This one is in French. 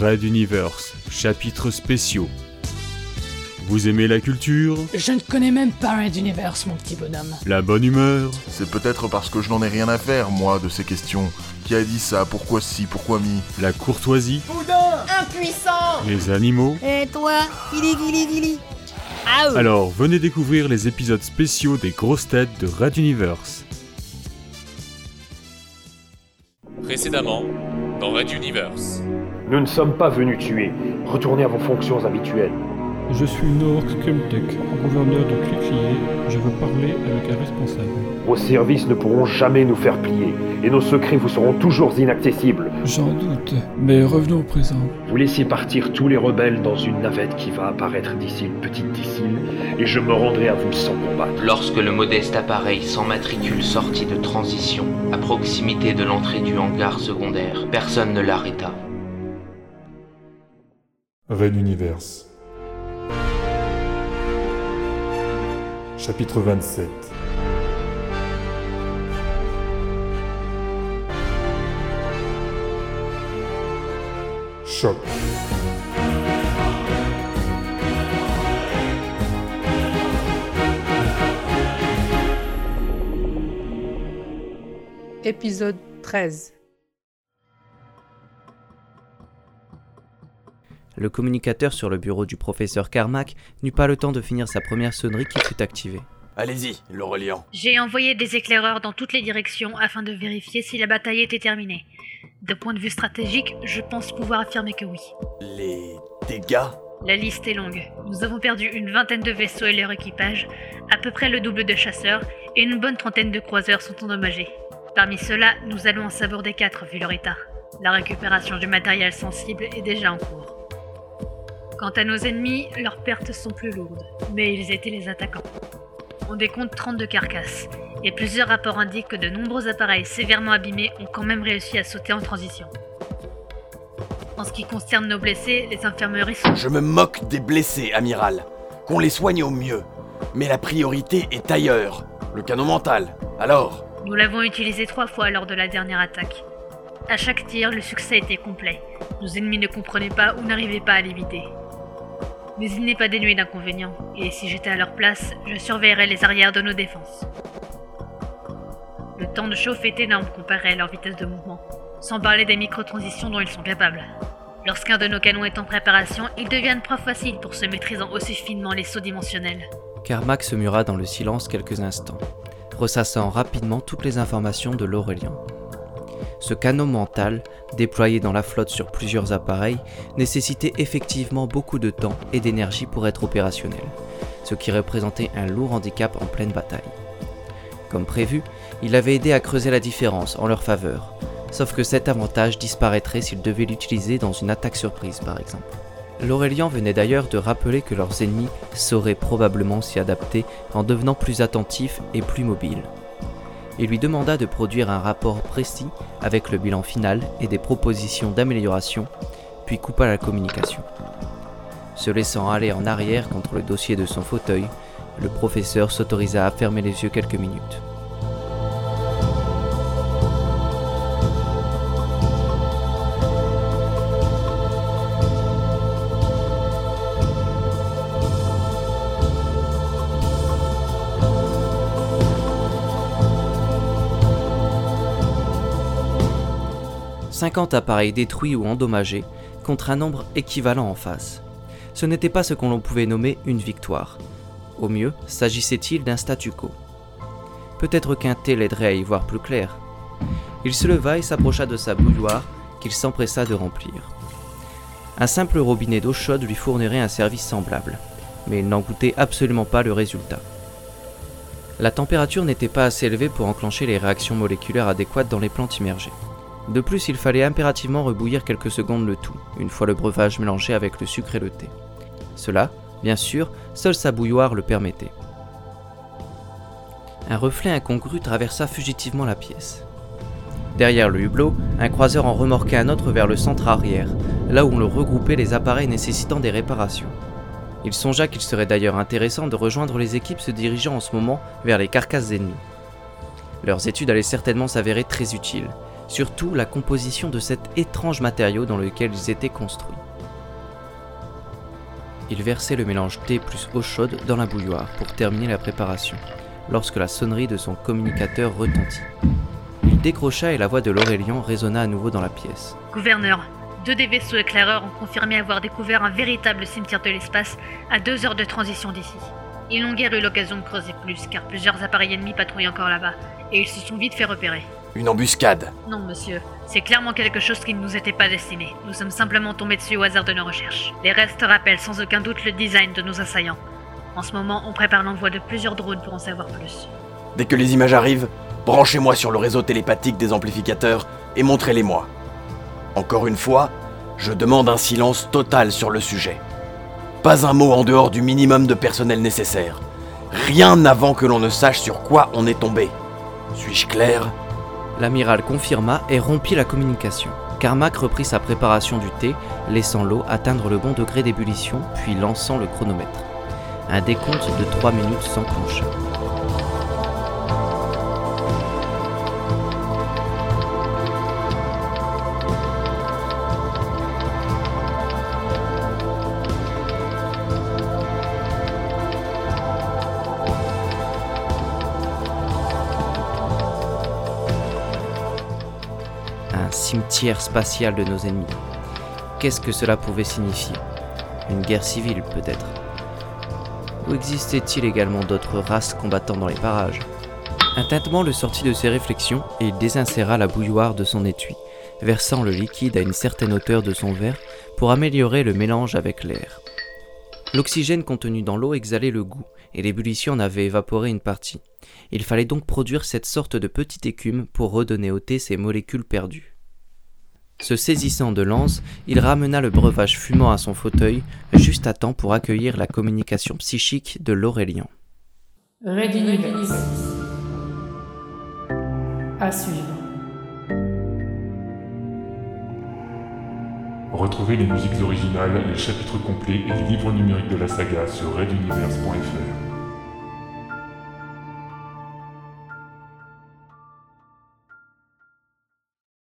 Red Universe, chapitres spéciaux. Vous aimez la culture? Je ne connais même pas Red Universe, mon petit bonhomme. La bonne humeur? C'est peut-être parce que je n'en ai rien à faire, moi, de ces questions. Qui a dit ça? Pourquoi si Pourquoi mi? La courtoisie? Impuissant! Les animaux? Et toi Gili gili gili Ah Alors, venez découvrir les épisodes spéciaux des grosses têtes de Red Universe. Précédemment, dans Red Universe. Nous ne sommes pas venus tuer. Retournez à vos fonctions habituelles. Je suis Noor Skumtek, gouverneur de Cliquier. Je veux parler avec un responsable. Vos services ne pourront jamais nous faire plier, et nos secrets vous seront toujours inaccessibles. J'en doute, mais revenons au présent. Vous laissez partir tous les rebelles dans une navette qui va apparaître d'ici une petite d'ici, et je me rendrai à vous sans combattre. Lorsque le modeste appareil sans matricule sortit de transition, à proximité de l'entrée du hangar secondaire, personne ne l'arrêta. Red Universe. Chapitre 27 Choc. Épisode 13 Le communicateur sur le bureau du professeur Carmack n'eut pas le temps de finir sa première sonnerie qui fut activée. Allez-y, l'Aurélien. J'ai envoyé des éclaireurs dans toutes les directions afin de vérifier si la bataille était terminée. De point de vue stratégique, je pense pouvoir affirmer que oui. Les dégâts? La liste est longue. Nous avons perdu une vingtaine de vaisseaux et leur équipage, à peu près le double de chasseurs, et une bonne trentaine de croiseurs sont endommagés. Parmi ceux-là, nous allons en saborder quatre vu leur état. La récupération du matériel sensible est déjà en cours. Quant à nos ennemis, leurs pertes sont plus lourdes, mais ils étaient les attaquants. On décompte 32 carcasses, et plusieurs rapports indiquent que de nombreux appareils sévèrement abîmés ont quand même réussi à sauter en transition. En ce qui concerne nos blessés, les infirmeries sont... Je me moque des blessés, amiral. Qu'on les soigne au mieux. Mais la priorité est ailleurs. Le canon mental. Alors Nous l'avons utilisé trois fois lors de la dernière attaque. À chaque tir, le succès était complet. Nos ennemis ne comprenaient pas ou n'arrivaient pas à l'éviter. Mais il n'est pas dénué d'inconvénients, et si j'étais à leur place, je surveillerais les arrières de nos défenses. Le temps de chauffe est énorme comparé à leur vitesse de mouvement, sans parler des micro-transitions dont ils sont capables. Lorsqu'un de nos canons est en préparation, ils deviennent proie facile pour se maîtrisant aussi finement les sauts dimensionnels. Carmack se mura dans le silence quelques instants, ressassant rapidement toutes les informations de l'Aurélien. Ce canon mental, déployé dans la flotte sur plusieurs appareils, nécessitait effectivement beaucoup de temps et d'énergie pour être opérationnel, ce qui représentait un lourd handicap en pleine bataille. Comme prévu, il avait aidé à creuser la différence en leur faveur, sauf que cet avantage disparaîtrait s'ils devaient l'utiliser dans une attaque surprise par exemple. L'Aurélien venait d'ailleurs de rappeler que leurs ennemis sauraient probablement s'y adapter en devenant plus attentifs et plus mobiles et lui demanda de produire un rapport précis avec le bilan final et des propositions d'amélioration, puis coupa la communication. Se laissant aller en arrière contre le dossier de son fauteuil, le professeur s'autorisa à fermer les yeux quelques minutes. « 50 appareils détruits ou endommagés contre un nombre équivalent en face. Ce n'était pas ce qu'on pouvait nommer une victoire. Au mieux, s'agissait-il d'un statu quo. Peut-être qu'un thé l'aiderait à y voir plus clair. Il se leva et s'approcha de sa bouilloire qu'il s'empressa de remplir. Un simple robinet d'eau chaude lui fournirait un service semblable, mais il n'en goûtait absolument pas le résultat. La température n'était pas assez élevée pour enclencher les réactions moléculaires adéquates dans les plantes immergées. De plus, il fallait impérativement rebouillir quelques secondes le tout, une fois le breuvage mélangé avec le sucre et le thé. Cela, bien sûr, seule sa bouilloire le permettait. Un reflet incongru traversa fugitivement la pièce. Derrière le hublot, un croiseur en remorquait un autre vers le centre arrière, là où on le regroupait les appareils nécessitant des réparations. Il songea qu'il serait d'ailleurs intéressant de rejoindre les équipes se dirigeant en ce moment vers les carcasses ennemies. Leurs études allaient certainement s'avérer très utiles, surtout la composition de cet étrange matériau dans lequel ils étaient construits. Il versait le mélange thé plus eau chaude dans la bouilloire pour terminer la préparation, lorsque la sonnerie de son communicateur retentit. Il décrocha et la voix de l'Aurélien résonna à nouveau dans la pièce. Gouverneur, deux des vaisseaux éclaireurs ont confirmé avoir découvert un véritable cimetière de l'espace à deux heures de transition d'ici. Ils n'ont guère eu l'occasion de creuser plus, car plusieurs appareils ennemis patrouillent encore là-bas, et ils se sont vite fait repérer. Une embuscade Non, monsieur. C'est clairement quelque chose qui ne nous était pas destiné. Nous sommes simplement tombés dessus au hasard de nos recherches. Les restes rappellent sans aucun doute le design de nos assaillants. En ce moment, on prépare l'envoi de plusieurs drones pour en savoir plus. Dès que les images arrivent, branchez-moi sur le réseau télépathique des amplificateurs et montrez-les-moi. Encore une fois, je demande un silence total sur le sujet. Pas un mot en dehors du minimum de personnel nécessaire. Rien avant que l'on ne sache sur quoi on est tombé. Suis-je clair? L'amiral confirma et rompit la communication. Carmack reprit sa préparation du thé, laissant l'eau atteindre le bon degré d'ébullition, puis lançant le chronomètre. Un décompte de 3 minutes s'enclencha. Cimetière spatial de nos ennemis. Qu'est-ce que cela pouvait signifier? Une guerre civile peut-être Ou existait-il également d'autres races combattant dans les parages? Un tintement le sortit de ses réflexions et il désinséra la bouilloire de son étui, versant le liquide à une certaine hauteur de son verre pour améliorer le mélange avec l'air. L'oxygène contenu dans l'eau exhalait le goût, et l'ébullition en avait évaporé une partie. Il fallait donc produire cette sorte de petite écume pour redonner au thé ses molécules perdues. Se saisissant de lance, il ramena le breuvage fumant à son fauteuil, juste à temps pour accueillir la communication psychique de l'Aurélien. À suivre. Retrouvez les musiques originales, les chapitres complets et les livres numériques de la saga sur reduniverse.fr.